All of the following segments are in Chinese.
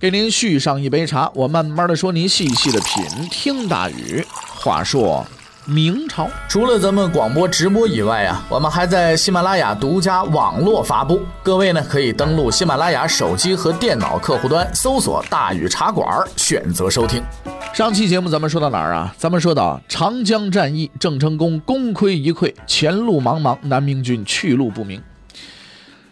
给您续上一杯茶，我慢慢的说，您细细的品。听大禹话说，明朝除了咱们广播直播以外啊，我们还在喜马拉雅独家网络发布。各位呢，可以登录喜马拉雅手机和电脑客户端，搜索“大禹茶馆”，选择收听。上期节目咱们说到哪儿啊？咱们说到长江战役，郑成功功亏一篑，前路茫茫，南明军去路不明。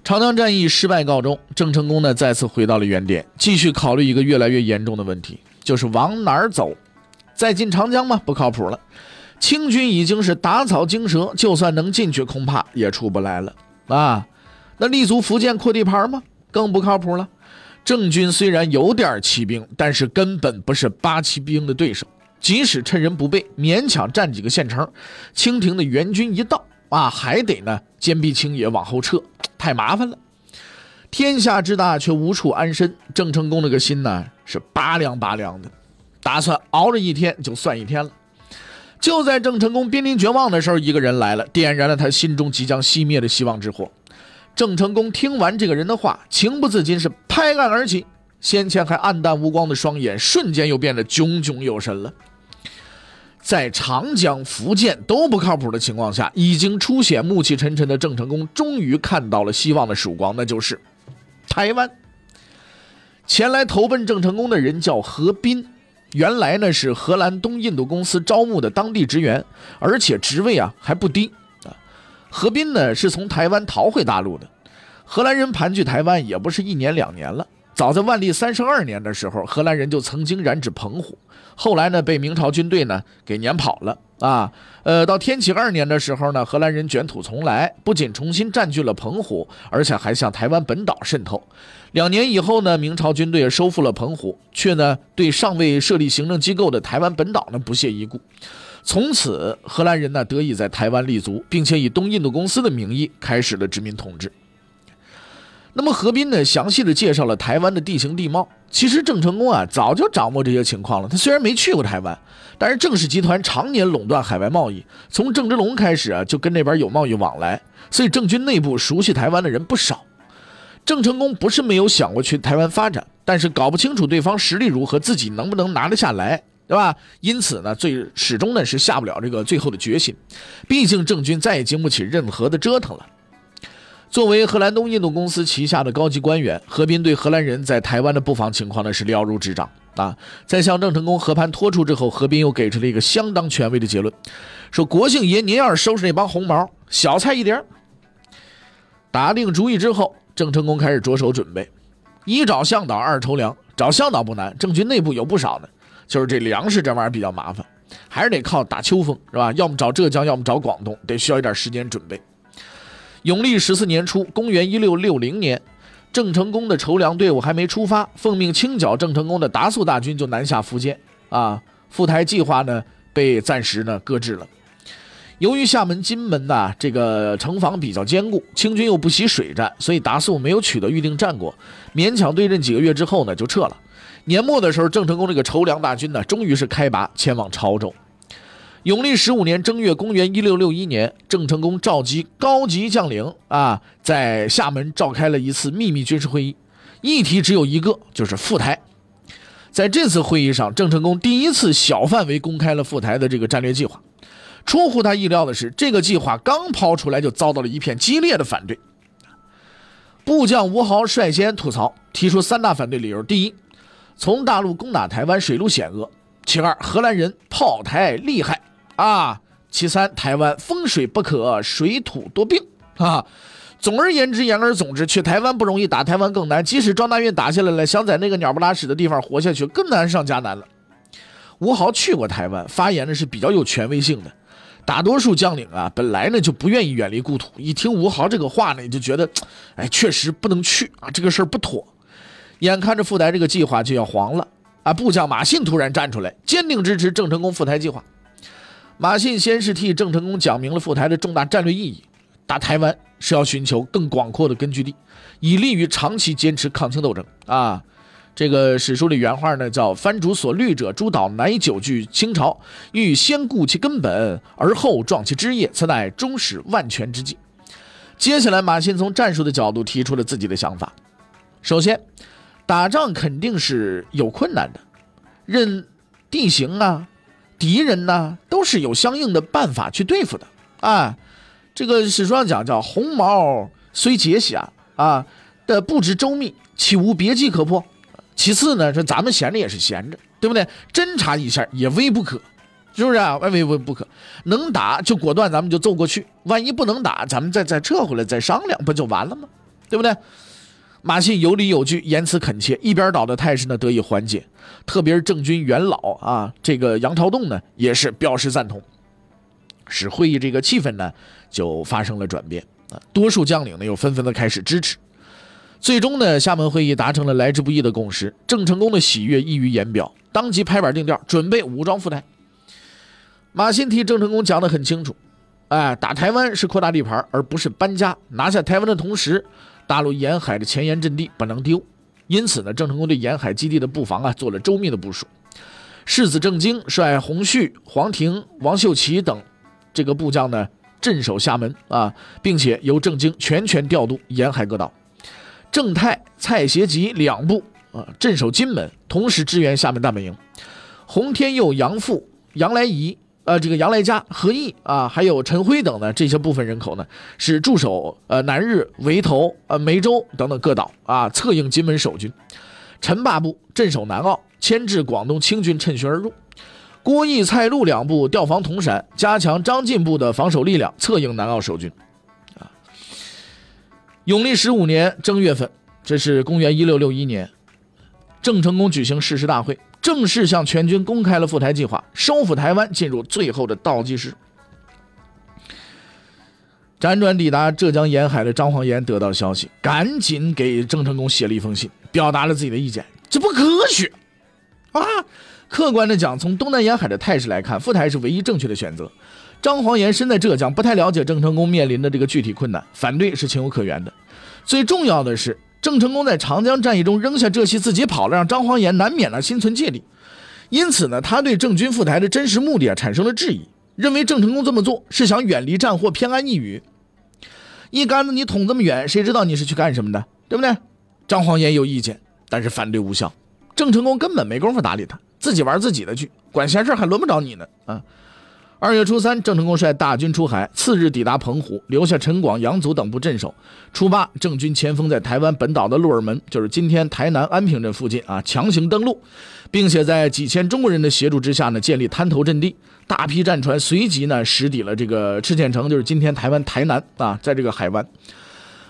长江战役失败告终，郑成功呢再次回到了原点，继续考虑一个越来越严重的问题，就是往哪儿走。再进长江吗？不靠谱了。清军已经是打草惊蛇，就算能进去，恐怕也出不来了啊。那立足福建扩地盘吗？更不靠谱了。郑军虽然有点骑兵，但是根本不是八旗兵的对手。即使趁人不备，勉强占几个县城，清廷的援军一到啊，还得呢坚壁清野往后撤。太麻烦了，天下之大却无处安身。郑成功那个心呢是拔凉拔凉的，打算熬着一天就算一天了。就在郑成功濒临绝望的时候，一个人来了，点燃了他心中即将熄灭的希望之火。郑成功听完这个人的话，情不自禁是拍案而起，先前还暗淡无光的双眼瞬间又变得炯炯有神了。在长江、福建都不靠谱的情况下，已经出现暮气沉沉的郑成功，终于看到了希望的曙光，那就是台湾。前来投奔郑成功的人叫何斌，原来呢是荷兰东印度公司招募的当地职员，而且职位啊还不低啊。何斌呢是从台湾逃回大陆的，荷兰人盘踞台湾也不是一年两年了。早在万历三十二年的时候，荷兰人就曾经染指澎湖，后来呢被明朝军队呢给撵跑了啊。呃，到天启二年的时候呢，荷兰人卷土重来，不仅重新占据了澎湖，而且还向台湾本岛渗透。两年以后呢，明朝军队收复了澎湖，却呢对尚未设立行政机构的台湾本岛呢不屑一顾。从此，荷兰人呢得以在台湾立足，并且以东印度公司的名义开始了殖民统治。那么何斌呢？详细的介绍了台湾的地形地貌。其实郑成功啊，早就掌握这些情况了。他虽然没去过台湾，但是郑氏集团常年垄断海外贸易，从郑芝龙开始啊，就跟那边有贸易往来，所以郑军内部熟悉台湾的人不少。郑成功不是没有想过去台湾发展，但是搞不清楚对方实力如何，自己能不能拿得下来，对吧？因此呢，最始终呢是下不了这个最后的决心。毕竟郑军再也经不起任何的折腾了。作为荷兰东印度公司旗下的高级官员，何斌对荷兰人在台湾的布防情况呢是了如指掌啊。在向郑成功和盘托出之后，何斌又给出了一个相当权威的结论，说：“国姓爷，您要是收拾那帮红毛，小菜一碟。”打定主意之后，郑成功开始着手准备，一找向导，二筹粮。找向导不难，郑军内部有不少的，就是这粮食这玩意儿比较麻烦，还是得靠打秋风，是吧？要么找浙江，要么找广东，得需要一点时间准备。永历十四年初，公元一六六零年，郑成功的筹粮队伍还没出发，奉命清剿郑成功的达素大军就南下福建。啊，赴台计划呢被暂时呢搁置了。由于厦门、金门呐这个城防比较坚固，清军又不习水战，所以达素没有取得预定战果，勉强对阵几个月之后呢就撤了。年末的时候，郑成功这个筹粮大军呢终于是开拔前往潮州。永历十五年正月，公元一六六一年，郑成功召集高级将领啊，在厦门召开了一次秘密军事会议，议题只有一个，就是赴台。在这次会议上，郑成功第一次小范围公开了赴台的这个战略计划。出乎他意料的是，这个计划刚抛出来，就遭到了一片激烈的反对。部将吴豪率先吐槽，提出三大反对理由：第一，从大陆攻打台湾水路险恶；其二，荷兰人炮台厉害。啊，其三，台湾风水不可，水土多病 啊。总而言之，言而总之，去台湾不容易，打台湾更难。即使庄大运打下来了，想在那个鸟不拉屎的地方活下去，更难上加难了。吴豪去过台湾，发言呢是比较有权威性的。大多数将领啊，本来呢就不愿意远离故土，一听吴豪这个话呢，就觉得，哎，确实不能去啊，这个事儿不妥。眼看着赴台这个计划就要黄了。啊，部将马信突然站出来，坚定支持郑成功赴台计划。马信先是替郑成功讲明了赴台的重大战略意义：打台湾是要寻求更广阔的根据地，以利于长期坚持抗清斗争啊。这个史书里原话呢，叫“藩主所虑者，诸岛乃久居清朝，欲先固其根本，而后壮其枝叶，此乃终始万全之计。”接下来，马信从战术的角度提出了自己的想法。首先，打仗肯定是有困难的，任地形啊、敌人呢，都是有相应的办法去对付的啊。这个史书上讲叫“鸿毛虽结痂啊，的布置周密，岂无别计可破？”其次呢，说咱们闲着也是闲着，对不对？侦查一下也未不可。是不是啊？万万不可，能打就果断，咱们就揍过去。万一不能打，咱们再再撤回来，再商量，不就完了吗？对不对？马信有理有据，言辞恳切，一边倒的态势呢得以缓解。特别是郑军元老啊，这个杨朝栋呢也是表示赞同，使会议这个气氛呢就发生了转变啊。多数将领呢又纷纷的开始支持。最终呢，厦门会议达成了来之不易的共识。郑成功的喜悦溢于言表，当即拍板定调，准备武装赴台。马新替郑成功讲得很清楚，哎，打台湾是扩大地盘，而不是搬家。拿下台湾的同时，大陆沿海的前沿阵地不能丢。因此呢，郑成功对沿海基地的布防啊做了周密的部署。世子郑经率洪旭、黄庭、王秀奇等这个部将呢镇守厦门啊，并且由郑经全权调度沿海各岛。郑泰、蔡协吉两部啊镇守金门，同时支援厦门大本营。洪天佑、杨富、杨来仪。呃，这个杨来嘉、何毅啊，还有陈辉等呢，这些部分人口呢，是驻守呃南日、围头、呃梅州等等各岛啊，策应金门守军。陈霸部镇守南澳，牵制广东清军趁虚而入。郭义、蔡陆两部调防铜山，加强张进部的防守力量，策应南澳守军。啊，永历十五年正月份，这是公元一六六一年，郑成功举行誓师大会。正式向全军公开了赴台计划，收复台湾进入最后的倒计时。辗转抵达浙江沿海的张煌言得到消息，赶紧给郑成功写了一封信，表达了自己的意见。这不科学啊！客观的讲，从东南沿海的态势来看，赴台是唯一正确的选择。张煌言身在浙江，不太了解郑成功面临的这个具体困难，反对是情有可原的。最重要的是。郑成功在长江战役中扔下浙西自己跑了，让张煌言难免呢心存芥蒂，因此呢，他对郑军赴台的真实目的啊产生了质疑，认为郑成功这么做是想远离战祸，偏安一隅。一竿子你捅这么远，谁知道你是去干什么的，对不对？张煌言有意见，但是反对无效。郑成功根本没工夫搭理他，自己玩自己的去，管闲事还轮不着你呢啊！二月初三，郑成功率大军出海，次日抵达澎湖，留下陈广、杨祖等部镇守。初八，郑军前锋在台湾本岛的鹿耳门，就是今天台南安平镇附近啊，强行登陆，并且在几千中国人的协助之下呢，建立滩头阵地。大批战船随即呢，驶抵了这个赤剑城，就是今天台湾台南啊，在这个海湾。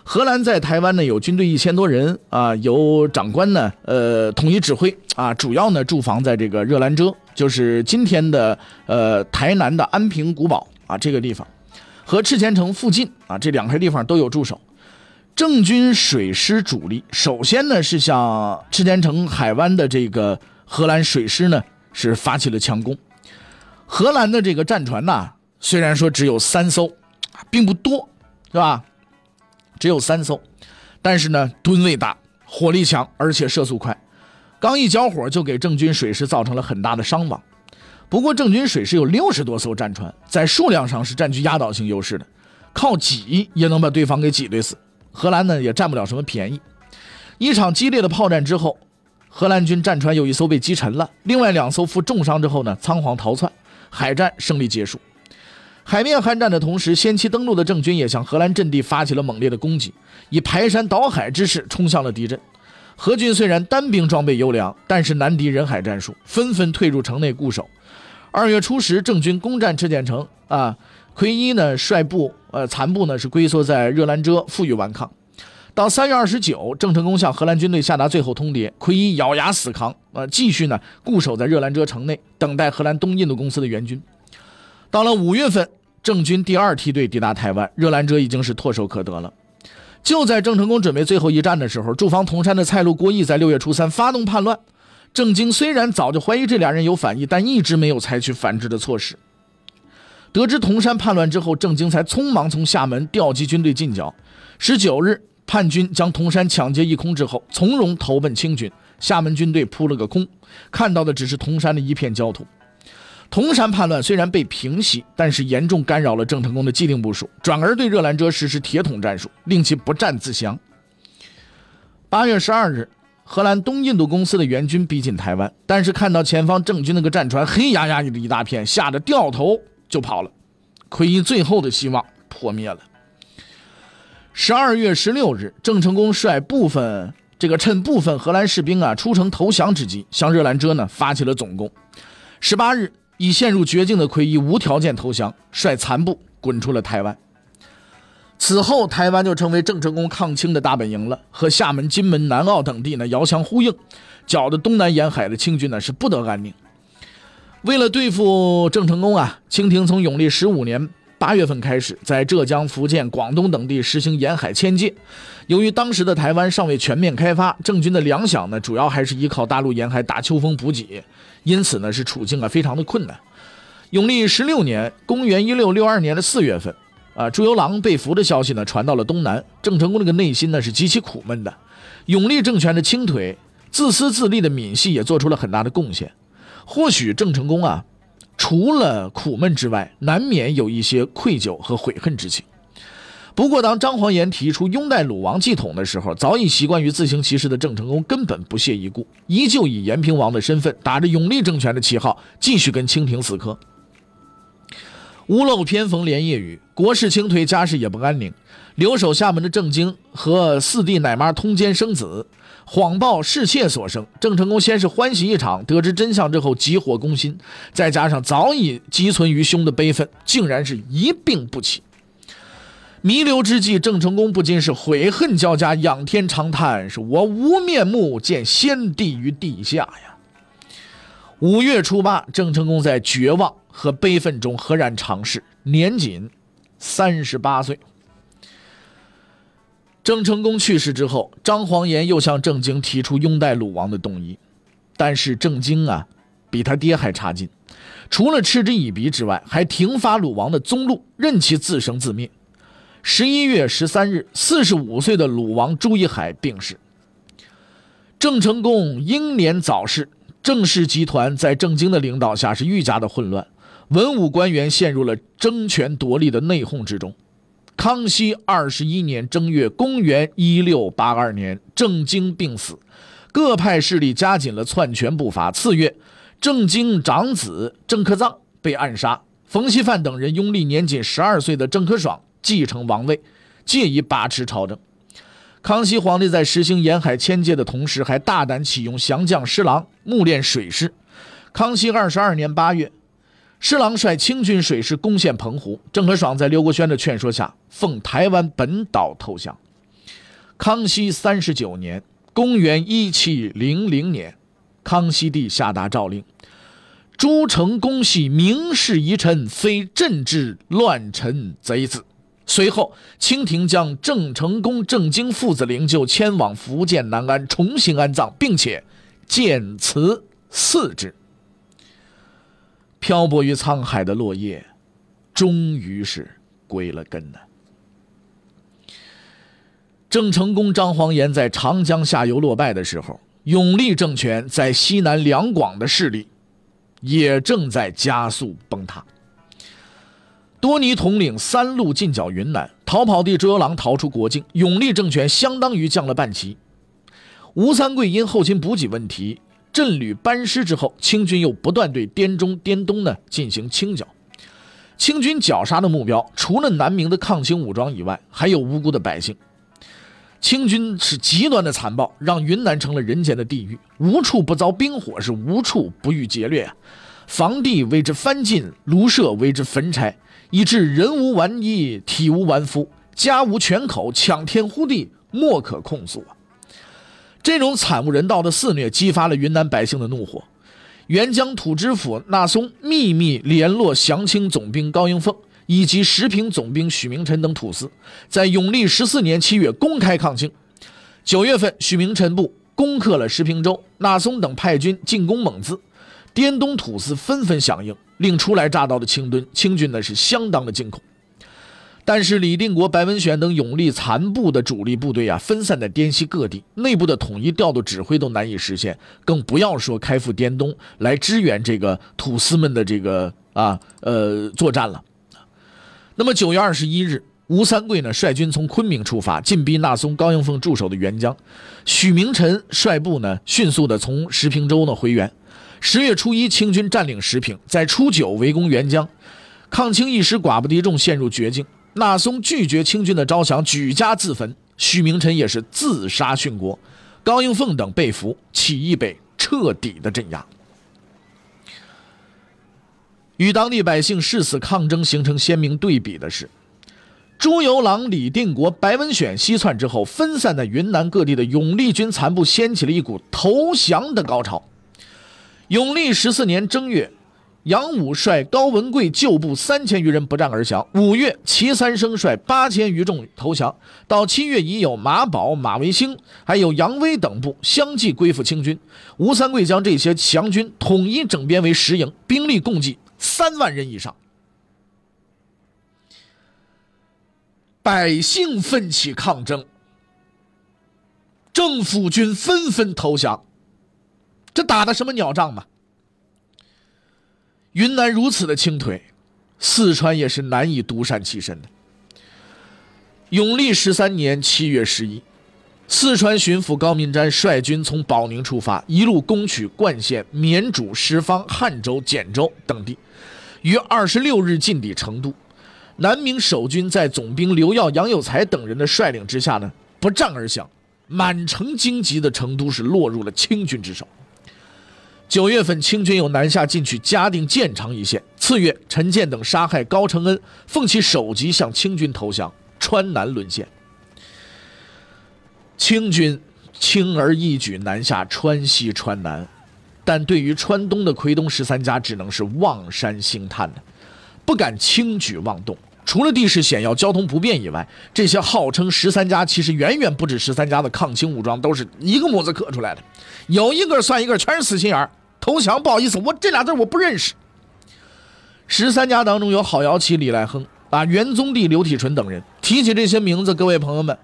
荷兰在台湾呢，有军队一千多人啊，由长官呢，呃，统一指挥啊，主要呢驻防在这个热兰遮。就是今天的呃台南的安平古堡啊这个地方，和赤前城附近啊这两块地方都有驻守。郑军水师主力首先呢是向赤前城海湾的这个荷兰水师呢是发起了强攻。荷兰的这个战船呐虽然说只有三艘，并不多，是吧？只有三艘，但是呢吨位大，火力强，而且射速快。刚一交火，就给郑军水师造成了很大的伤亡。不过，郑军水师有六十多艘战船，在数量上是占据压倒性优势的，靠挤也能把对方给挤兑死。荷兰呢，也占不了什么便宜。一场激烈的炮战之后，荷兰军战船有一艘被击沉了，另外两艘负重伤之后呢，仓皇逃窜。海战胜利结束。海面酣战的同时，先期登陆的郑军也向荷兰阵地发起了猛烈的攻击，以排山倒海之势冲向了敌阵。何军虽然单兵装备优良，但是难敌人海战术，纷纷退入城内固守。二月初时，郑军攻占赤剑城，啊，奎一呢率部，呃，残部呢是龟缩在热兰遮，负隅顽抗。到三月二十九，郑成功向荷兰军队下达最后通牒，奎一咬牙死扛，呃，继续呢固守在热兰遮城内，等待荷兰东印度公司的援军。到了五月份，郑军第二梯队抵达台湾，热兰遮已经是唾手可得了。就在郑成功准备最后一战的时候，驻防铜山的蔡路、郭义在六月初三发动叛乱，郑经虽然早就怀疑这俩人有反意，但一直没有采取反制的措施。得知铜山叛乱之后，郑经才匆忙从厦门调集军队进剿。十九日，叛军将铜山抢劫一空之后，从容投奔清军。厦门军队扑了个空，看到的只是铜山的一片焦土。铜山叛乱虽然被平息，但是严重干扰了郑成功的既定部署，转而对热兰遮实施铁桶战术，令其不战自降。八月十二日。荷兰东印度公司的援军逼近台湾，但是看到前方郑军那个战船黑压压的一大片，吓得掉头就跑了，奎因最后的希望破灭了。十二月十六日，郑成功率部分这个趁部分荷兰士兵啊出城投降之机，向热兰遮呢发起了总攻。十八日，已陷入绝境的奎一无条件投降，率残部滚出了台湾。此后，台湾就成为郑成功抗清的大本营了，和厦门、金门、南澳等地呢遥相呼应，搅得东南沿海的清军呢是不得安宁。为了对付郑成功啊，清廷从永历十五年八月份开始，在浙江、福建、广东等地实行沿海迁界。由于当时的台湾尚未全面开发，郑军的粮饷呢主要还是依靠大陆沿海打秋风补给，因此呢是处境啊非常的困难。永历十六年，公元一六六二年的四月份。啊，朱由榔被俘的消息呢传到了东南，郑成功这个内心呢是极其苦闷的。永历政权的倾颓，自私自利的闽系也做出了很大的贡献。或许郑成功啊，除了苦闷之外，难免有一些愧疚和悔恨之情。不过，当张煌言提出拥戴鲁王继统的时候，早已习惯于自行其事的郑成功根本不屑一顾，依旧以延平王的身份，打着永历政权的旗号，继续跟清廷死磕。屋漏偏逢连夜雨，国事倾颓，家事也不安宁。留守厦门的郑经和四弟奶妈通奸生子，谎报侍妾所生。郑成功先是欢喜一场，得知真相之后急火攻心，再加上早已积存于胸的悲愤，竟然是一病不起。弥留之际，郑成功不禁是悔恨交加，仰天长叹：“是我无面目见先帝于地下呀！”五月初八，郑成功在绝望。和悲愤中赫然长逝，年仅三十八岁。郑成功去世之后，张煌言又向郑经提出拥戴鲁王的动议，但是郑经啊，比他爹还差劲，除了嗤之以鼻之外，还停发鲁王的宗禄，任其自生自灭。十一月十三日，四十五岁的鲁王朱一海病逝。郑成功英年早逝，郑氏集团在郑经的领导下是愈加的混乱。文武官员陷入了争权夺利的内讧之中。康熙二十一年正月，公元一六八二年，郑经病死，各派势力加紧了篡权步伐。次月，郑经长子郑克臧被暗杀，冯锡范等人拥立年仅十二岁的郑克爽继承王位，借以把持朝政。康熙皇帝在实行沿海迁界的同时，还大胆启用降将施琅，募练水师。康熙二十二年八月。施琅率清军水师攻陷澎湖，郑和爽在刘国轩的劝说下，奉台湾本岛投降。康熙三十九年（公元一七零零年），康熙帝下达诏令：诸城公系明示遗臣，非朕之乱臣贼子。随后，清廷将郑成功、郑经父子灵柩迁往福建南安，重新安葬，并且建祠祀之。漂泊于沧海的落叶，终于是归了根呢。郑成功、张煌言在长江下游落败的时候，永历政权在西南两广的势力也正在加速崩塌。多尼统领三路进剿云南，逃跑的周由榔逃出国境，永历政权相当于降了半旗。吴三桂因后勤补给问题。镇旅班师之后，清军又不断对滇中、滇东呢进行清剿。清军绞杀的目标，除了南明的抗清武装以外，还有无辜的百姓。清军是极端的残暴，让云南成了人间的地狱，无处不遭兵火，是无处不遇劫掠啊！房地为之翻尽，庐舍为之焚柴，以致人无完衣，体无完肤，家无全口，抢天呼地，莫可控诉啊！这种惨无人道的肆虐，激发了云南百姓的怒火。沅江土知府纳松秘密联络降清总兵高迎凤以及石平总兵许明臣等土司，在永历十四年七月公开抗清。九月份，许明臣部攻克了石平州，纳松等派军进攻蒙自，滇东土司纷纷响应，令初来乍到的清军清军呢是相当的惊恐。但是李定国、白文选等勇力残部的主力部队啊，分散在滇西各地，内部的统一调度指挥都难以实现，更不要说开赴滇东来支援这个土司们的这个啊呃作战了。那么九月二十一日，吴三桂呢率军从昆明出发，进逼纳松、高迎凤驻守的沅江。许明臣率部呢迅速的从石平州呢回援。十月初一，清军占领石屏，在初九围攻沅江，抗清一时寡不敌众，陷入绝境。纳松拒绝清军的招降，举家自焚。许明臣也是自杀殉国，高应凤等被俘，起义被彻底的镇压。与当地百姓誓死抗争形成鲜明对比的是，朱由榔、李定国、白文选西窜之后，分散在云南各地的永历军残部掀起了一股投降的高潮。永历十四年正月。杨武率高文贵旧部三千余人不战而降。五月，齐三生率八千余众投降。到七月，已有马宝、马维兴，还有杨威等部相继归附清军。吴三桂将这些降军统一整编为十营，兵力共计三万人以上。百姓奋起抗争，政府军纷纷投降。这打的什么鸟仗嘛？云南如此的倾颓，四川也是难以独善其身的。永历十三年七月十一，四川巡抚高明瞻率军从保宁出发，一路攻取灌县、绵竹、什方、汉州、简州等地，于二十六日进抵成都。南明守军在总兵刘耀、杨有才等人的率领之下呢，不战而降，满城荆棘的成都是落入了清军之手。九月份，清军又南下进取嘉定、建昌一线。次月，陈建等杀害高承恩，奉其首级向清军投降，川南沦陷。清军轻而易举南下川西、川南，但对于川东的奎东十三家，只能是望山兴叹的，不敢轻举妄动。除了地势险要、交通不便以外，这些号称十三家，其实远远不止十三家的抗清武装，都是一个模子刻出来的，有一个算一个，全是死心眼儿。投降，不好意思，我这俩字我不认识。十三家当中有郝瑶琪、李来亨啊、元宗帝刘体纯等人。提起这些名字，各位朋友们，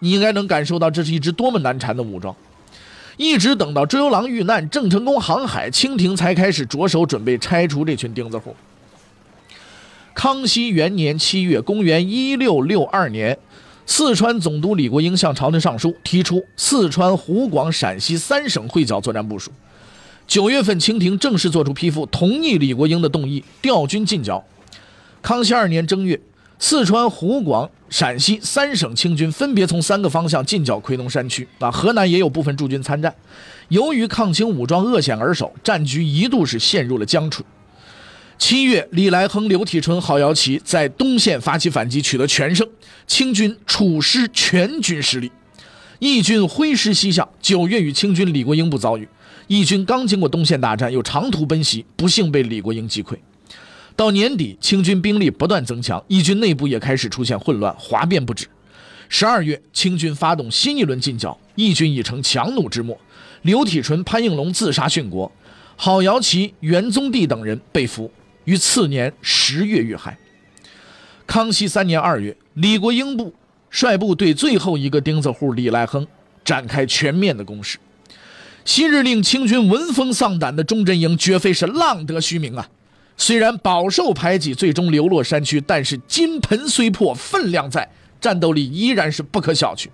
你应该能感受到这是一支多么难缠的武装。一直等到朱由榔遇难，郑成功航海，清廷才开始着手准备拆除这群钉子户。康熙元年七月，公元一六六二年，四川总督李国英向朝廷上书，提出四川、湖广、陕西三省会剿作战部署。九月份，清廷正式作出批复，同意李国英的动议，调军进剿。康熙二年正月，四川、湖广、陕西三省清军分别从三个方向进剿奎东山区。啊，河南也有部分驻军参战。由于抗清武装扼险而守，战局一度是陷入了僵持。七月，李来亨、刘体纯、郝瑶琪在东线发起反击，取得全胜，清军处失全军失利，义军挥师西向。九月，与清军李国英部遭遇。义军刚经过东线大战，又长途奔袭，不幸被李国英击溃。到年底，清军兵力不断增强，义军内部也开始出现混乱，哗变不止。十二月，清军发动新一轮进剿，义军已成强弩之末。刘体纯、潘应龙自杀殉国，郝瑶琪、袁宗帝等人被俘，于次年十月遇害。康熙三年二月，李国英部率部对最后一个钉子户李来亨展开全面的攻势。昔日令清军闻风丧胆的钟镇营，绝非是浪得虚名啊！虽然饱受排挤，最终流落山区，但是金盆虽破，分量在，战斗力依然是不可小觑。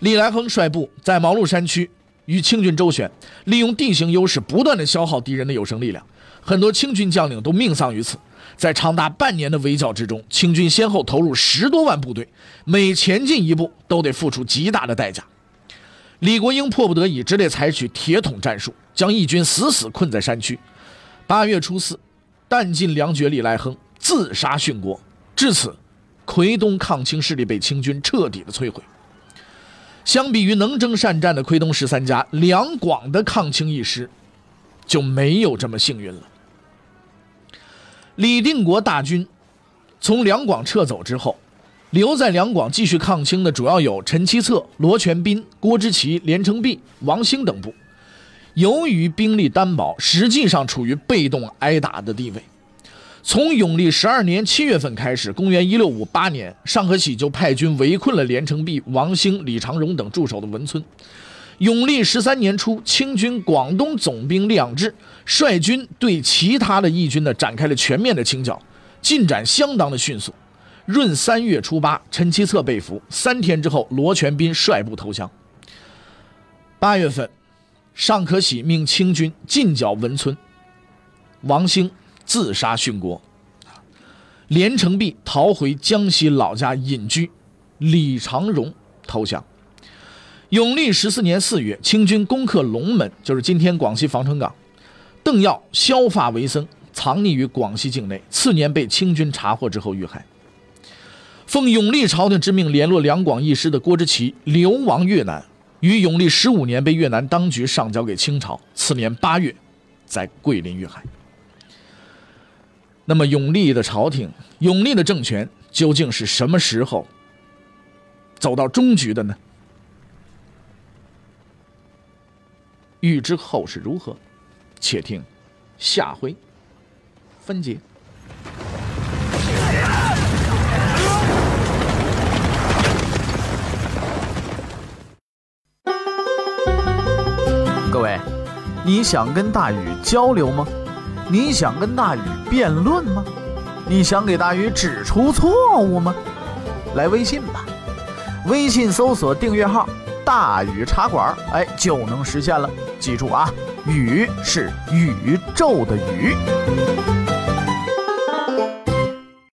李来亨率部在毛鹿山区与清军周旋，利用地形优势，不断的消耗敌人的有生力量，很多清军将领都命丧于此。在长达半年的围剿之中，清军先后投入十多万部队，每前进一步都得付出极大的代价。李国英迫不得已，只得采取铁桶战术，将义军死死困在山区。八月初四，弹尽粮绝，李来亨自杀殉国。至此，奎东抗清势力被清军彻底的摧毁。相比于能征善战的奎东十三家，两广的抗清义师就没有这么幸运了。李定国大军从两广撤走之后，留在两广继续抗清的主要有陈其策、罗全斌、郭之奇、连城璧、王兴等部。由于兵力单薄，实际上处于被动挨打的地位。从永历十二年七月份开始，公元一六五八年，尚可喜就派军围困了连城璧、王兴、李长荣等驻守的文村。永历十三年初，清军广东总兵李志率军对其他的义军呢展开了全面的清剿，进展相当的迅速。闰三月初八，陈其策被俘，三天之后，罗全斌率部投降。八月份，尚可喜命清军进剿文村，王兴。自杀殉国，连城璧逃回江西老家隐居，李长荣投降。永历十四年四月，清军攻克龙门，就是今天广西防城港。邓耀削发为僧，藏匿于广西境内。次年被清军查获之后遇害。奉永历朝廷之命联络两广义师的郭之奇流亡越南，于永历十五年被越南当局上交给清朝。次年八月，在桂林遇害。那么，永历的朝廷、永历的政权究竟是什么时候走到终局的呢？欲知后事如何，且听下回分解。各位，你想跟大禹交流吗？你想跟大禹辩论吗？你想给大禹指出错误吗？来微信吧，微信搜索订阅号“大禹茶馆”，哎，就能实现了。记住啊，宇是宇宙的宇。